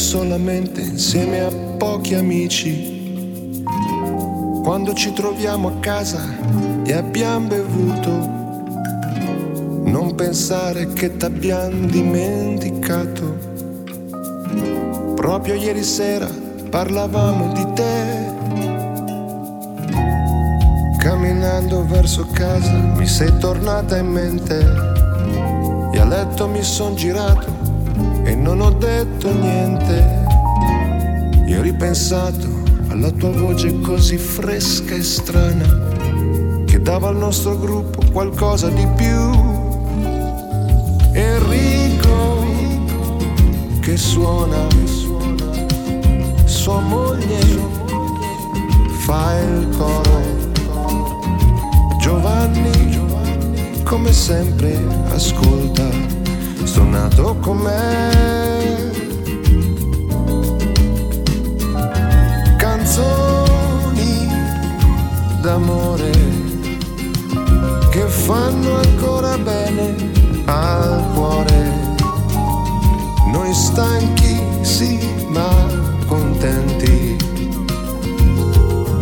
Solamente insieme a pochi amici. Quando ci troviamo a casa e abbiamo bevuto, non pensare che t'abbiamo dimenticato. Proprio ieri sera parlavamo di te. Camminando verso casa mi sei tornata in mente e a letto mi son girato e non ho detto niente. Io ho ripensato alla tua voce così fresca e strana che dava al nostro gruppo qualcosa di più. Enrico che suona, sua moglie fa il coro. Giovanni, come sempre, ascolta, stonato com'è. Canzoni d'amore che fanno ancora bene al cuore. Noi stanchi, sì, ma contenti.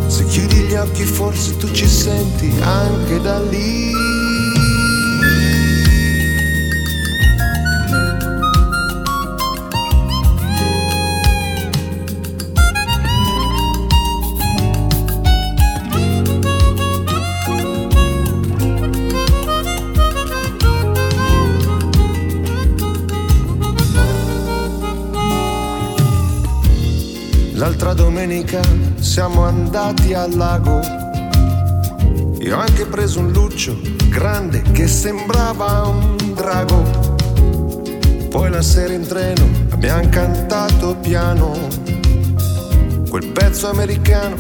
Se chiudi gli occhi forse tu ci senti anche da lì. Domenica siamo andati al lago. Io ho anche preso un luccio grande che sembrava un drago. Poi la sera in treno abbiamo cantato piano quel pezzo americano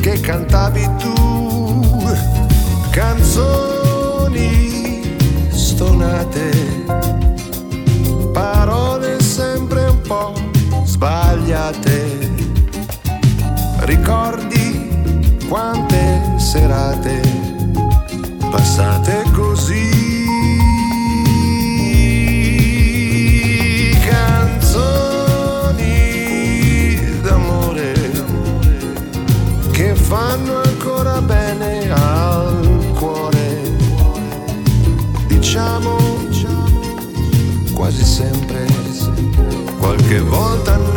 che cantavi tu. Canzoni stonate, parole sempre un po' sbagliate. Ricordi quante serate passate così? Canzoni d'amore che fanno ancora bene al cuore. Diciamo quasi sempre, qualche volta no.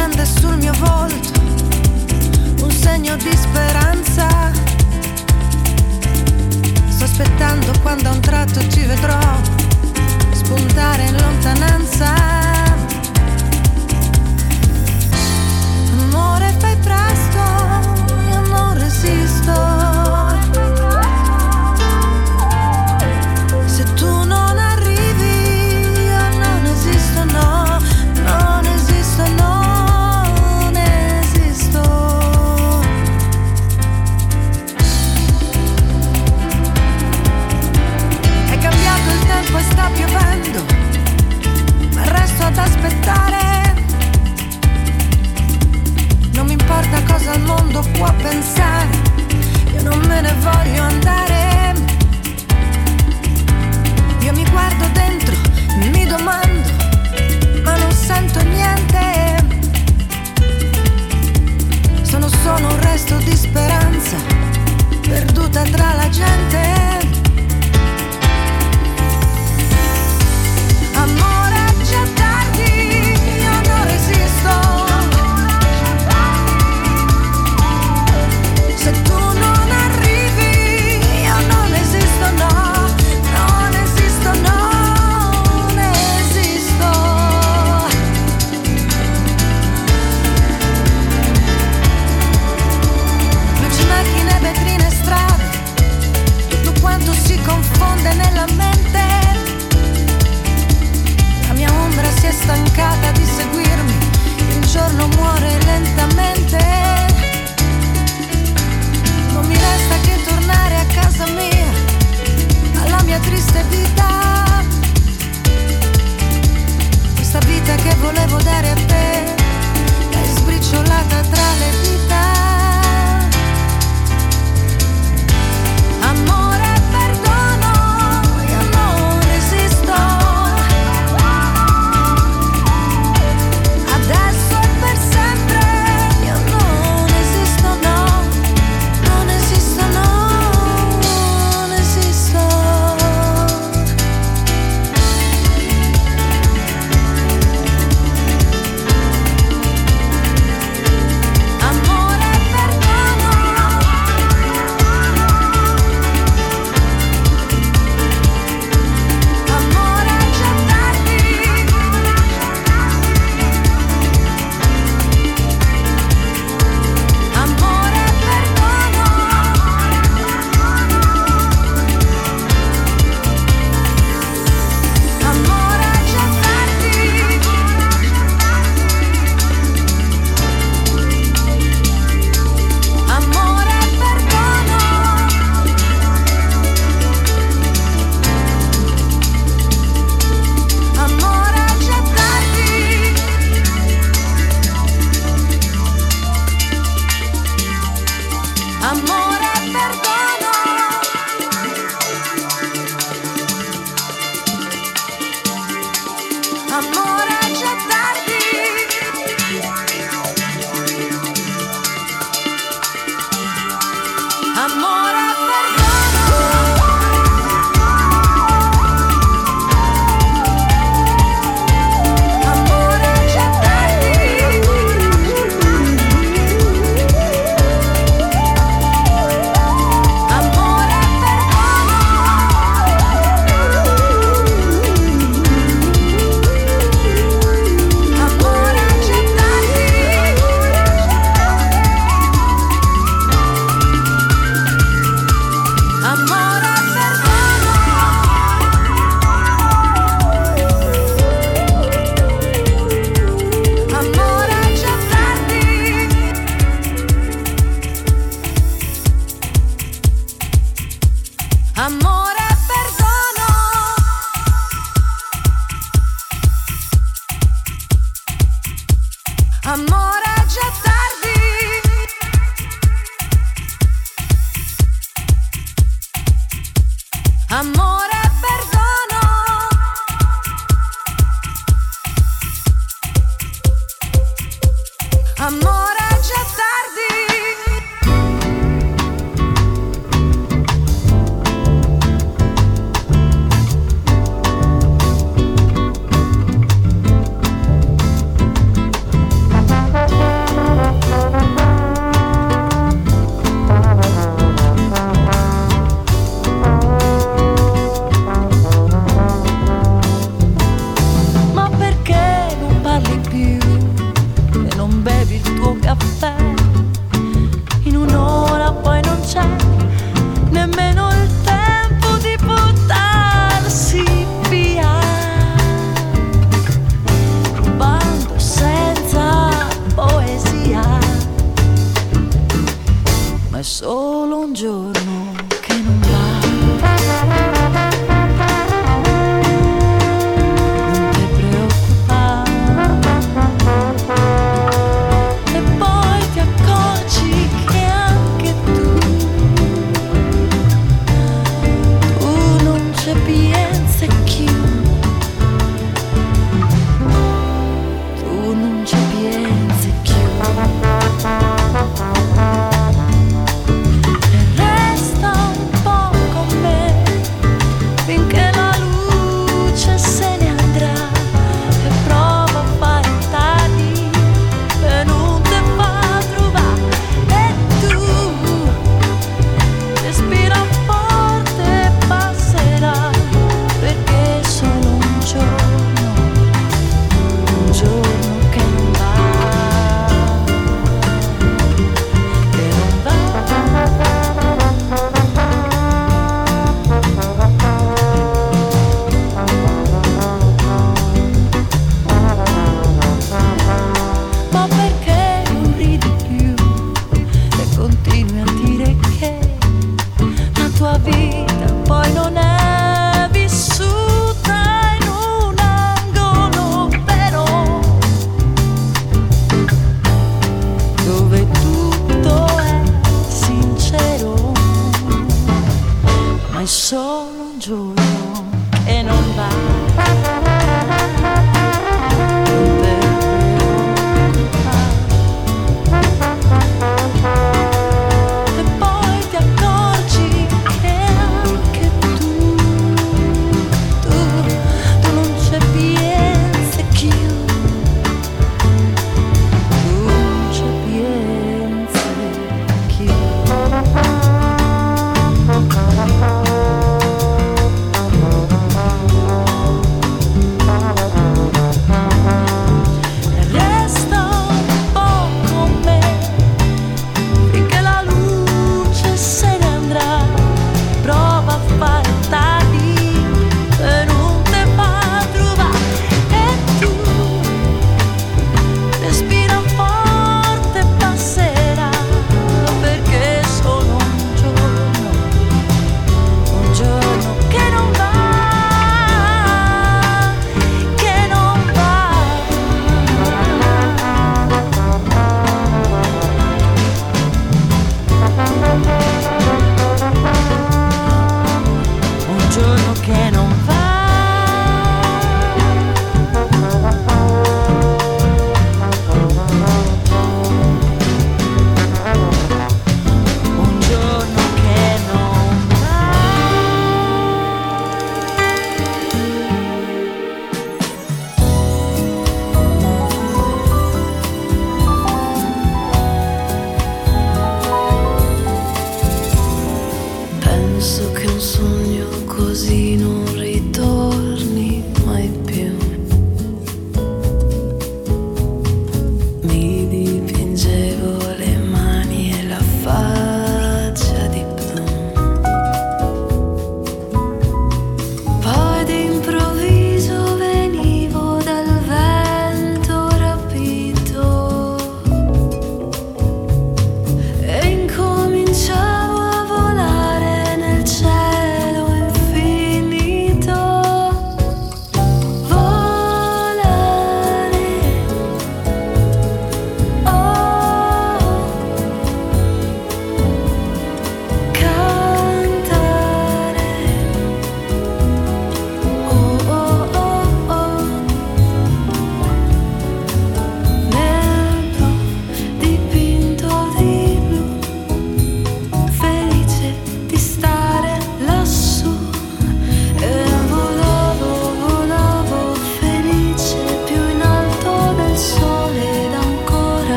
scende sul mio volto, un segno di speranza. Sto aspettando quando a un tratto ci vedrò spuntare in lontananza. Amore, fai presto. Aspettare. Non mi importa cosa il mondo può pensare, io non me ne voglio andare. Io mi guardo dentro, mi domando, ma non sento niente. Sono solo un resto di speranza, perduta tra la gente. Amore, è muore lentamente. Non mi resta che tornare a casa mia, alla mia triste vita.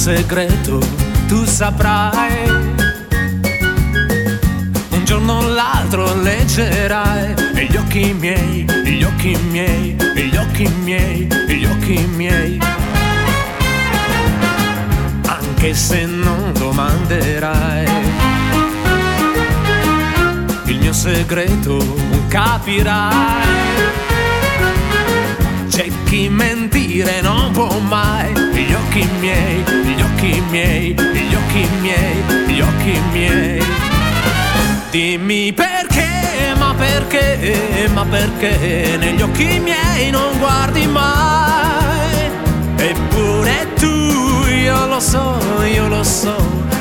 Segreto tu saprai. Un giorno o l'altro leggerai. E gli occhi miei, gli occhi miei, gli occhi miei, gli occhi miei. Anche se non domanderai. Il mio segreto capirai c'è chi mentire non può mai. Gli occhi miei, gli occhi miei, gli occhi miei, gli occhi miei. Dimmi perché, ma perché, ma perché negli occhi miei non guardi mai. Eppure tu, io lo so, io lo so,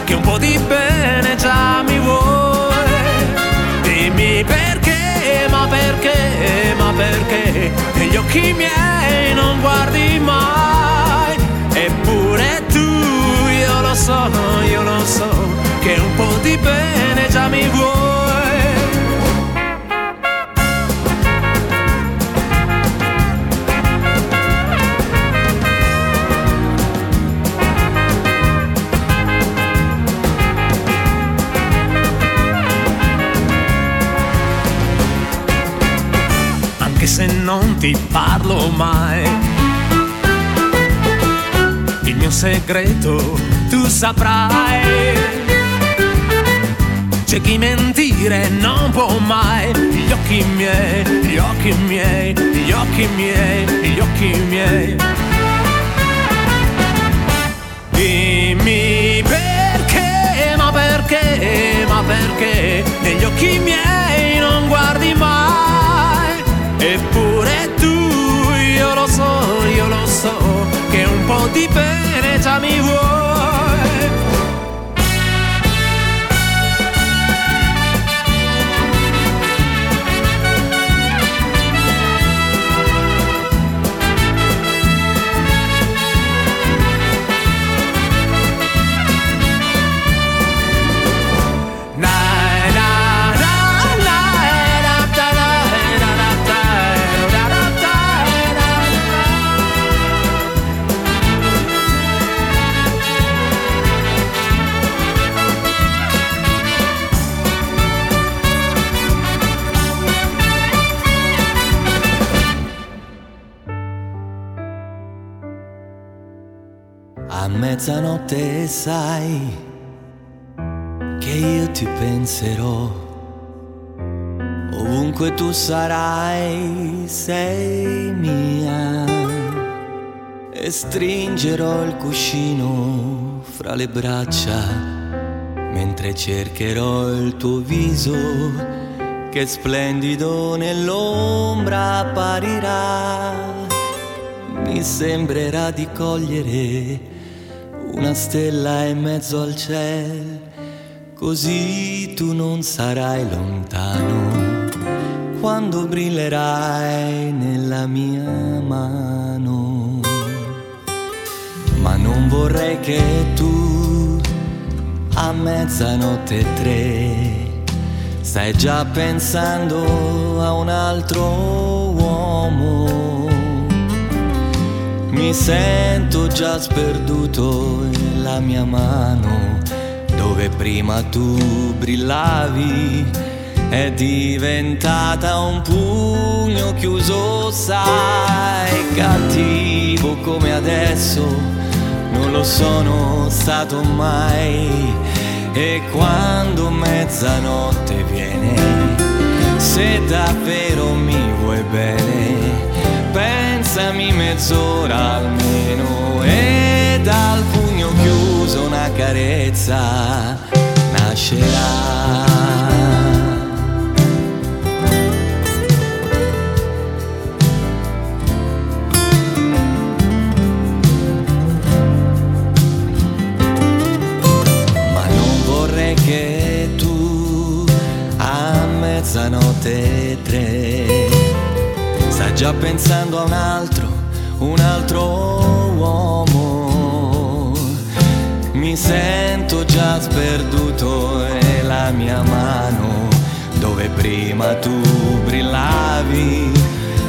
che un po' di bene già mi vuoi. Dimmi perché, perché, negli occhi miei non guardi mai. Eppure tu, io lo so, io lo so, che un po' di bene già mi vuoi. Se non ti parlo mai. Il mio segreto tu saprai. C'è chi mentire non può mai. Gli occhi miei, gli occhi miei, gli occhi miei, gli occhi miei. Dimmi perché, ma perché, ma perché negli occhi miei non guardi mai. Eppure tu, io lo so, io lo so, che un po' di bene già mi vuoi. Mezzanotte sai che io ti penserò. Ovunque tu sarai, sei mia. E stringerò il cuscino fra le braccia mentre cercherò il tuo viso che splendido nell'ombra apparirà. Mi sembrerà di cogliere una stella in mezzo al cielo, così tu non sarai lontano quando brillerai nella mia mano. Ma non vorrei che tu a mezzanotte tre stai già pensando a un altro uomo. Mi sento già sperduto e la mia mano, dove prima tu brillavi, è diventata un pugno chiuso, sai, cattivo come adesso, non lo sono stato mai. E quando mezzanotte viene, se davvero mi vuoi bene, pensami mezz'ora almeno e dal pugno chiuso una carezza nascerà. Che tu a mezzanotte tre già pensando a un altro, un altro uomo. Mi sento già sperduto e la mia mano, dove prima tu brillavi,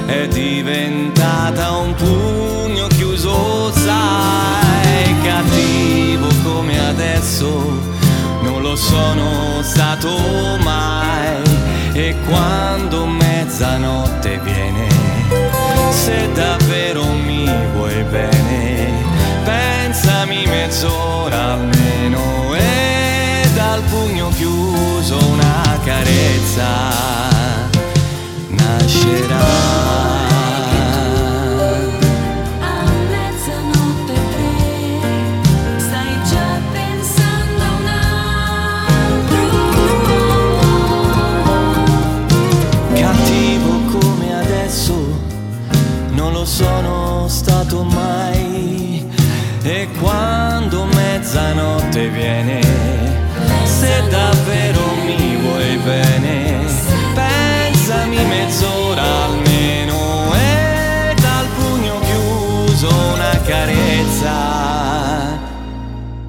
è diventata un pugno chiuso, sai, cattivo come adesso non lo sono stato mai e quando mezzanotte viene se davvero mi vuoi bene, pensami mezz'ora almeno e dal pugno chiuso una carezza nascerà. sono stato mai. E quando mezzanotte viene se davvero mi vuoi bene pensami mezz'ora almeno. E dal pugno chiuso una carezza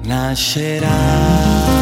nascerà.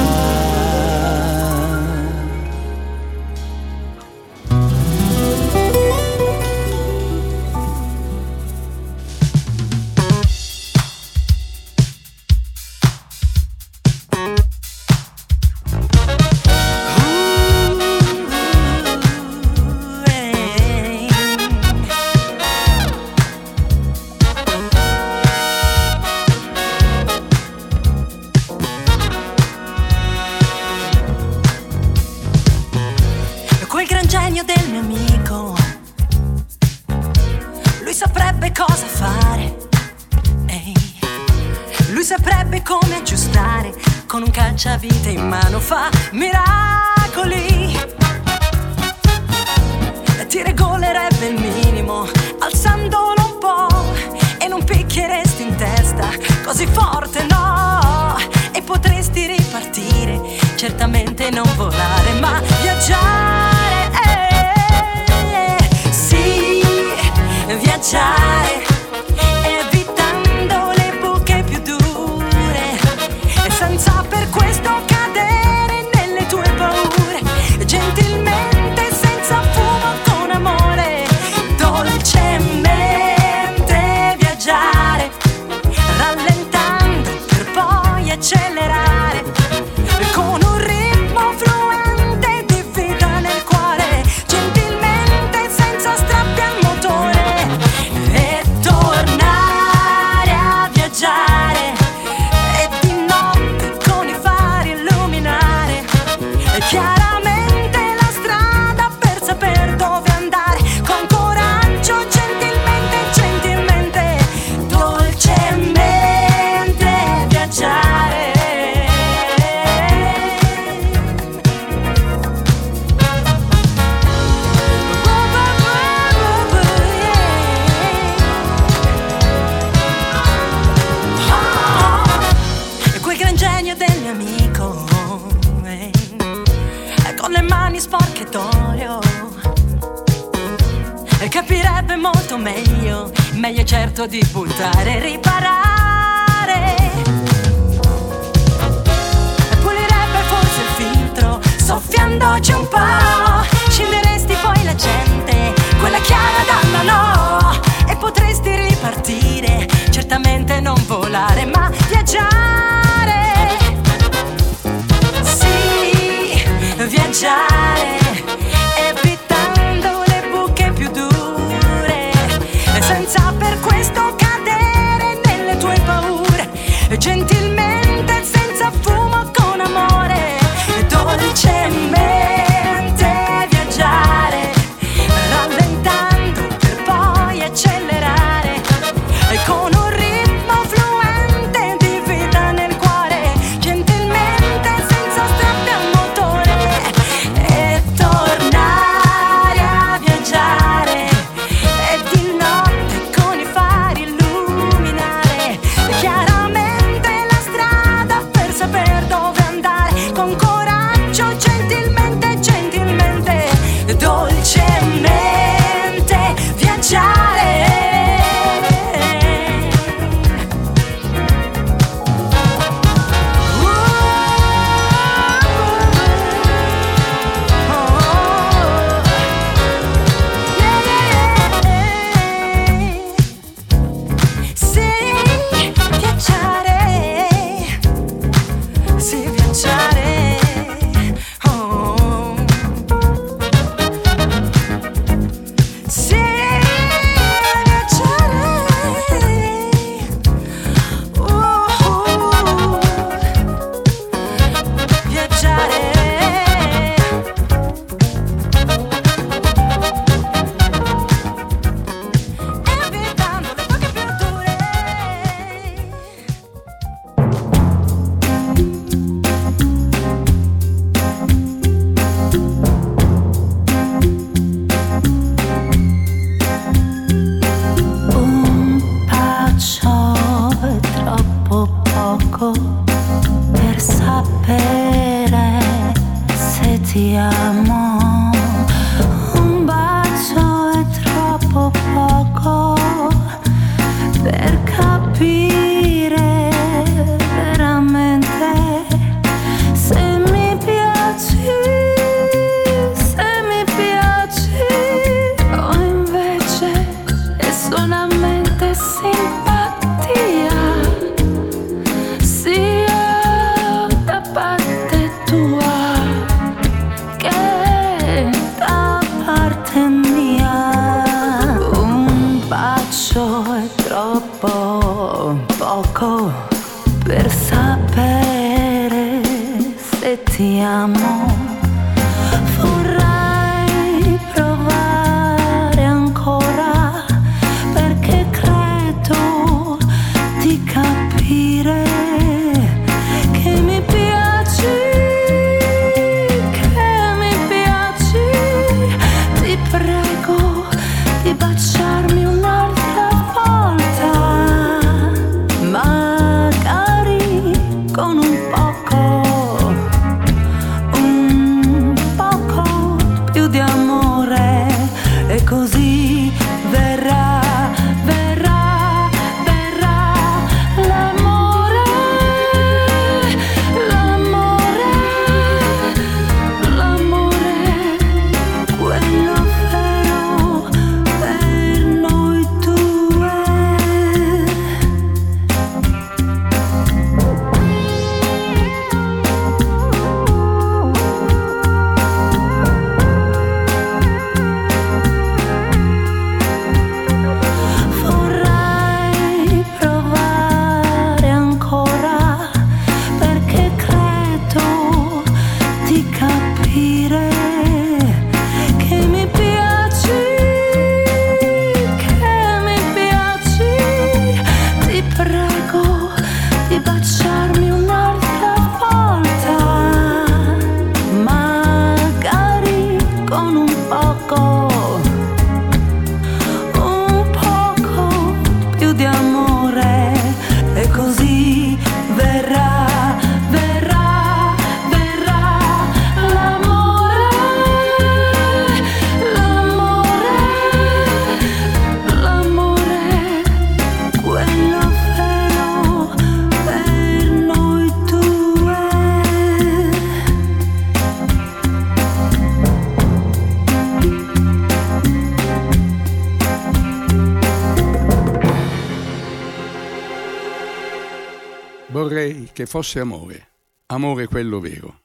Che fosse amore, amore quello vero.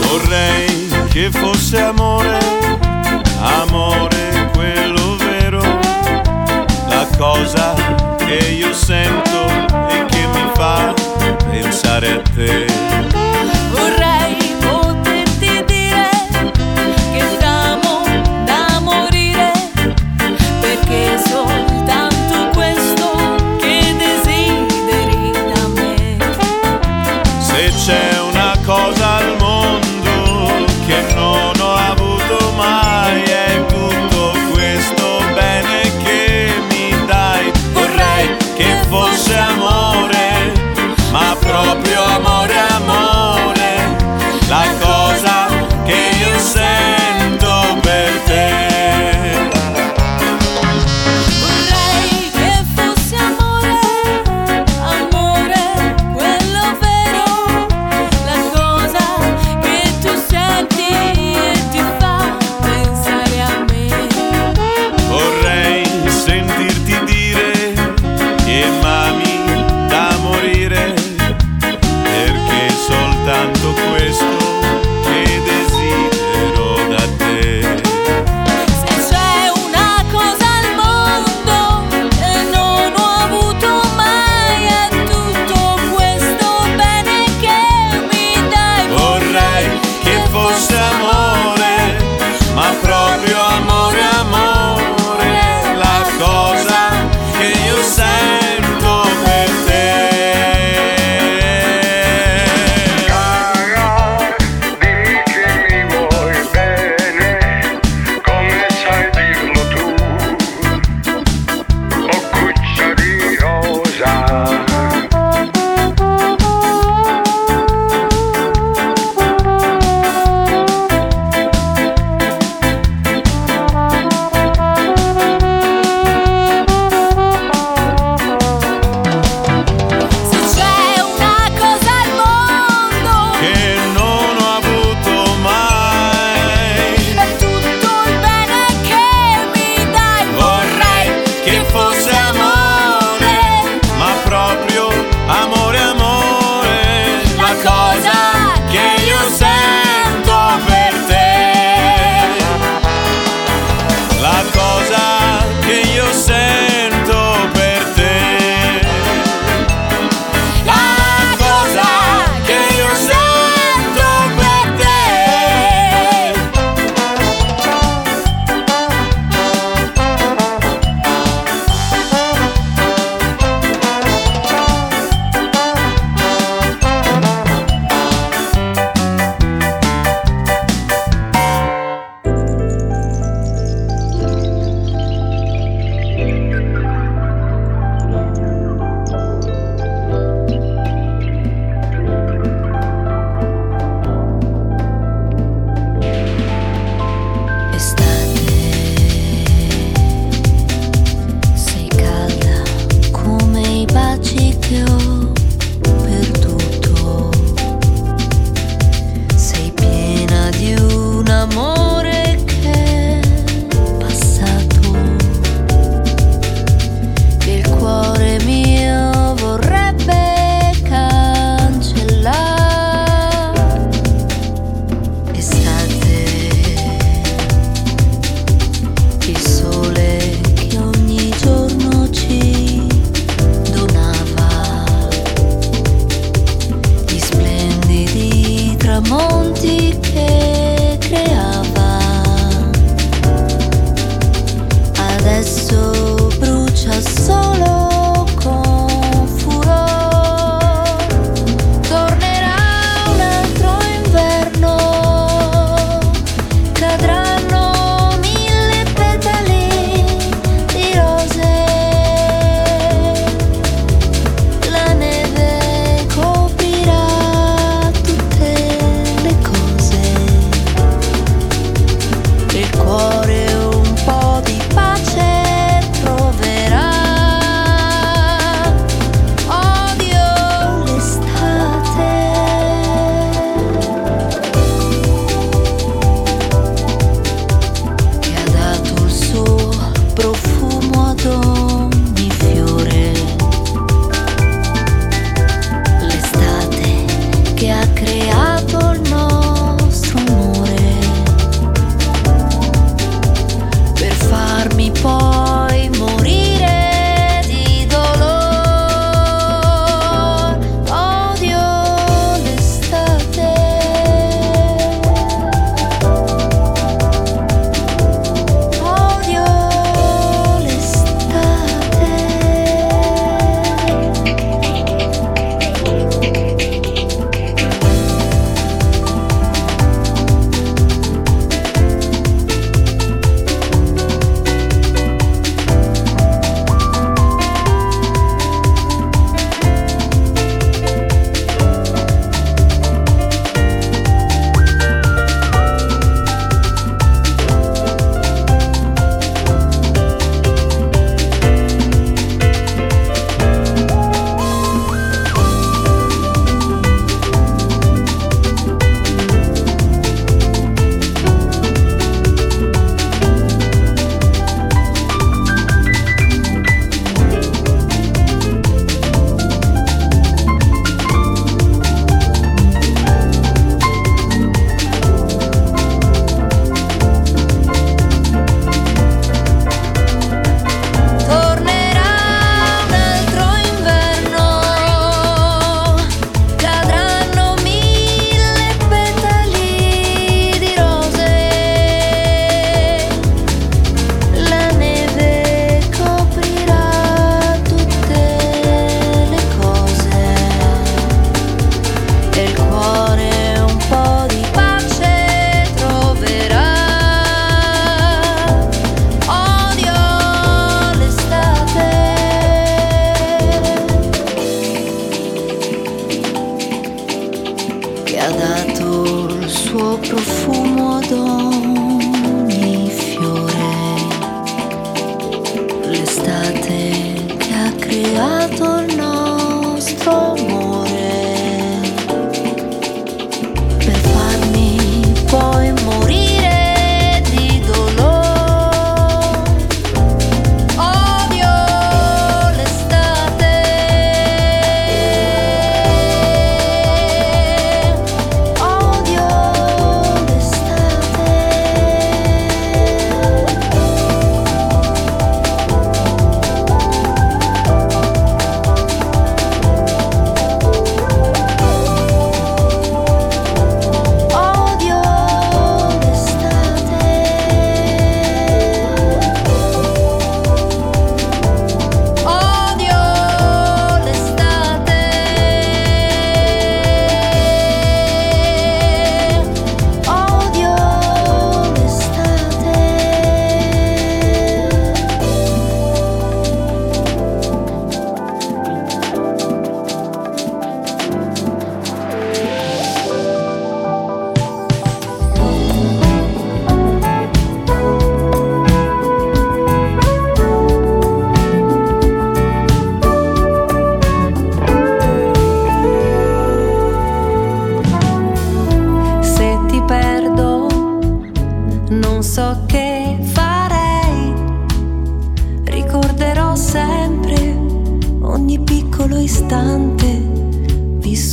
Vorrei che fosse amore, amore quello vero, la cosa che io sento e che mi fa pensare a te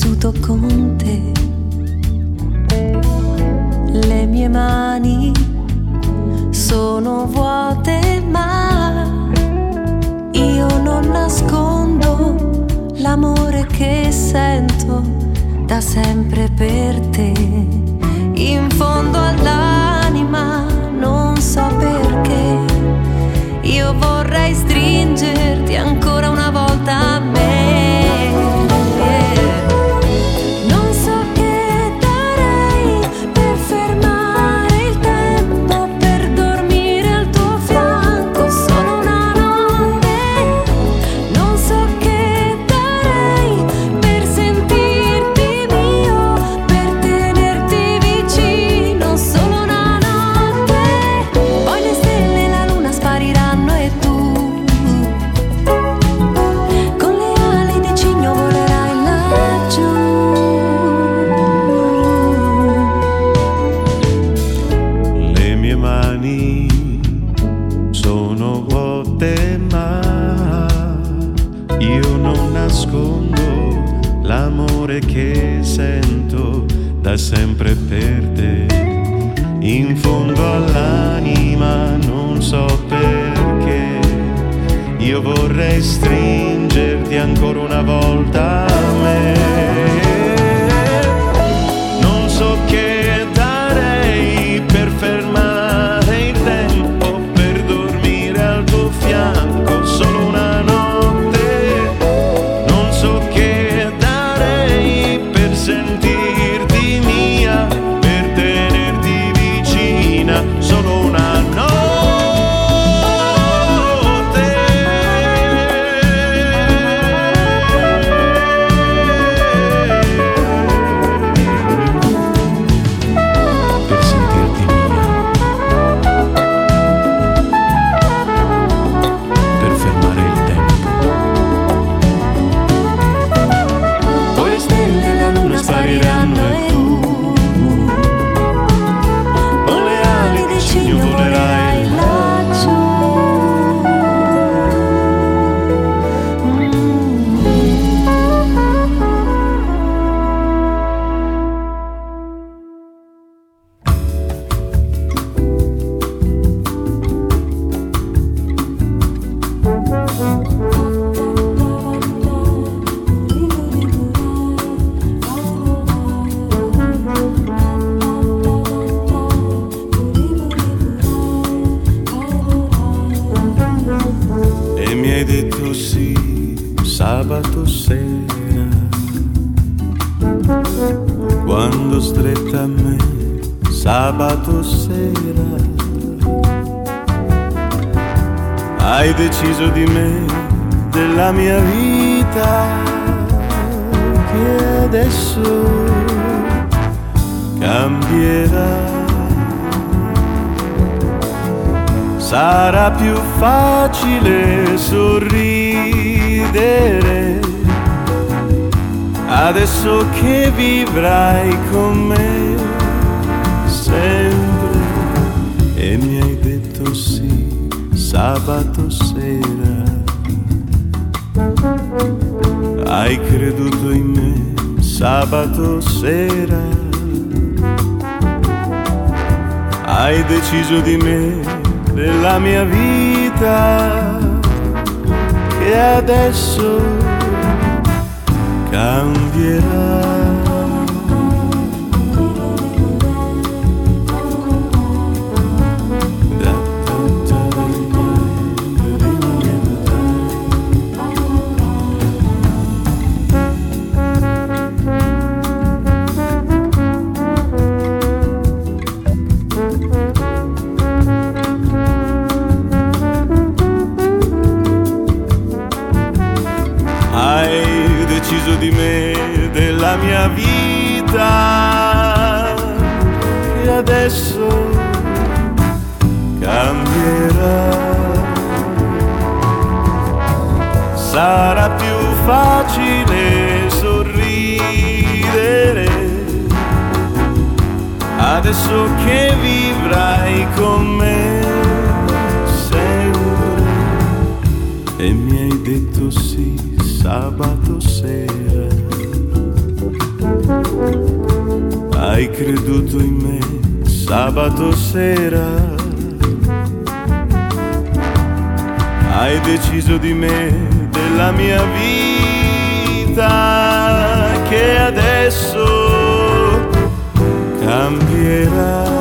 vissuto con te. Le mie mani sono vuote, ma io non nascondo l'amore che sento da sempre per te. In fondo all'anima non so perché. Io vorrei stringerti ancora una volta a me. sabato sera hai deciso di me, della mia vita che adesso cambierà. Con me sempre e mi hai detto sì sabato sera. Hai creduto in me sabato sera. Hai deciso di me, della mia vita che adesso cambierà.